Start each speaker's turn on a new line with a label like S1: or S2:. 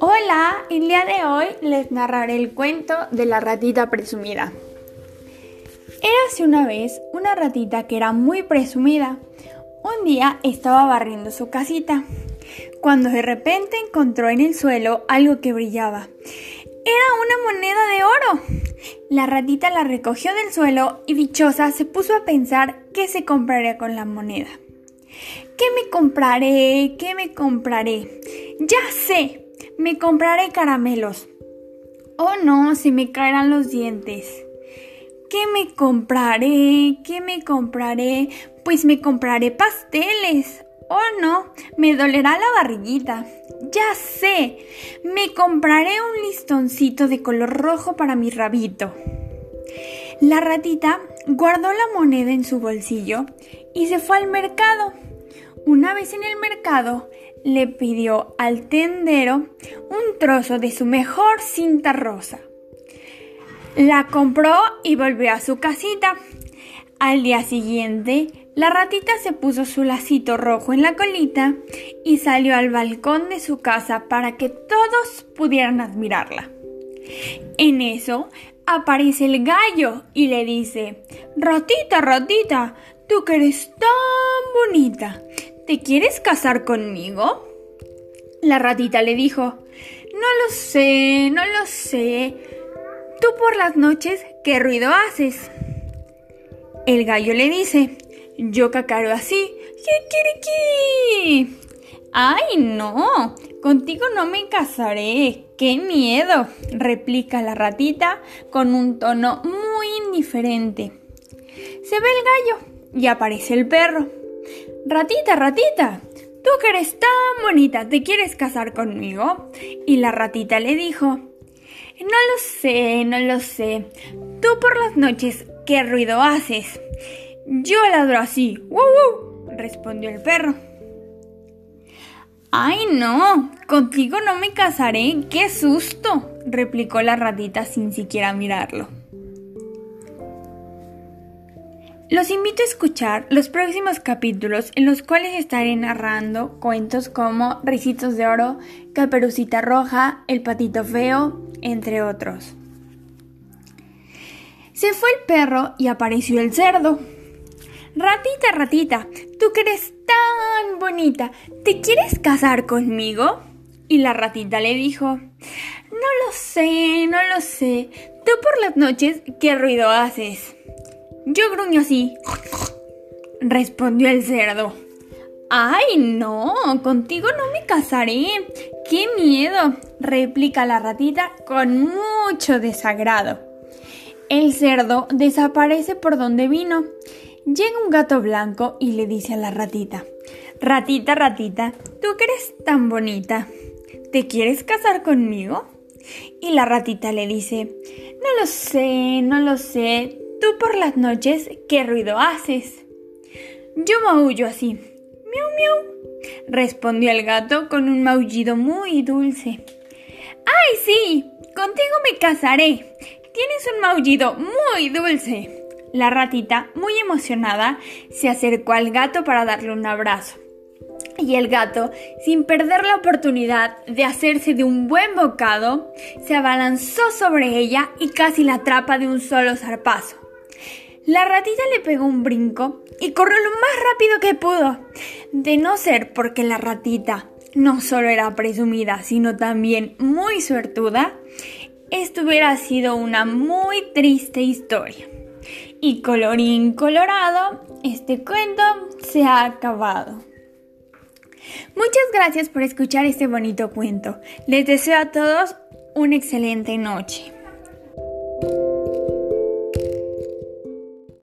S1: Hola, el día de hoy les narraré el cuento de la ratita presumida. Érase una vez una ratita que era muy presumida. Un día estaba barriendo su casita, cuando de repente encontró en el suelo algo que brillaba. Era una moneda de oro. La ratita la recogió del suelo y dichosa se puso a pensar qué se compraría con la moneda. ¿Qué me compraré? ¿Qué me compraré? Ya sé, me compraré caramelos. Oh no, se me caerán los dientes. ¿Qué me compraré? ¿Qué me compraré? Pues me compraré pasteles. Oh no, me dolerá la barriguita. Ya sé, me compraré un listoncito de color rojo para mi rabito. La ratita guardó la moneda en su bolsillo y se fue al mercado. Una vez en el mercado, le pidió al tendero un trozo de su mejor cinta rosa. La compró y volvió a su casita. Al día siguiente, la ratita se puso su lacito rojo en la colita y salió al balcón de su casa para que todos pudieran admirarla. En eso aparece el gallo y le dice, Ratita, ratita, tú que eres tan bonita, ¿te quieres casar conmigo? La ratita le dijo, No lo sé, no lo sé. Tú por las noches, ¿qué ruido haces? El gallo le dice, yo cacaro así. ¡Kikiriki! ¡Ay, no! Contigo no me casaré. ¡Qué miedo! replica la ratita con un tono muy indiferente. Se ve el gallo y aparece el perro. Ratita, ratita, tú que eres tan bonita, ¿te quieres casar conmigo? Y la ratita le dijo, no lo sé, no lo sé. Tú por las noches, ¿qué ruido haces? Yo ladro así. ¡Wow! respondió el perro. ¡Ay, no! Contigo no me casaré. ¡Qué susto! replicó la ratita sin siquiera mirarlo. Los invito a escuchar los próximos capítulos en los cuales estaré narrando cuentos como Ricitos de Oro, Caperucita Roja, El Patito Feo, entre otros. Se fue el perro y apareció el cerdo. Ratita, ratita, tú que eres tan bonita, ¿te quieres casar conmigo? Y la ratita le dijo, no lo sé, no lo sé. Tú por las noches, ¿qué ruido haces? Yo gruño así, respondió el cerdo. ¡Ay, no! Contigo no me casaré. ¡Qué miedo! replica la ratita con mucho desagrado. El cerdo desaparece por donde vino Llega un gato blanco y le dice a la ratita, Ratita, ratita, tú que eres tan bonita, ¿te quieres casar conmigo? Y la ratita le dice, No lo sé, no lo sé, tú por las noches, ¿qué ruido haces? Yo maullo así, miau, miau, respondió el gato con un maullido muy dulce. ¡Ay, sí! Contigo me casaré. Tienes un maullido muy dulce. La ratita, muy emocionada, se acercó al gato para darle un abrazo. Y el gato, sin perder la oportunidad de hacerse de un buen bocado, se abalanzó sobre ella y casi la atrapa de un solo zarpazo. La ratita le pegó un brinco y corrió lo más rápido que pudo. De no ser porque la ratita no solo era presumida, sino también muy suertuda, esto hubiera sido una muy triste historia. Y colorín colorado, este cuento se ha acabado. Muchas gracias por escuchar este bonito cuento. Les deseo a todos una excelente noche.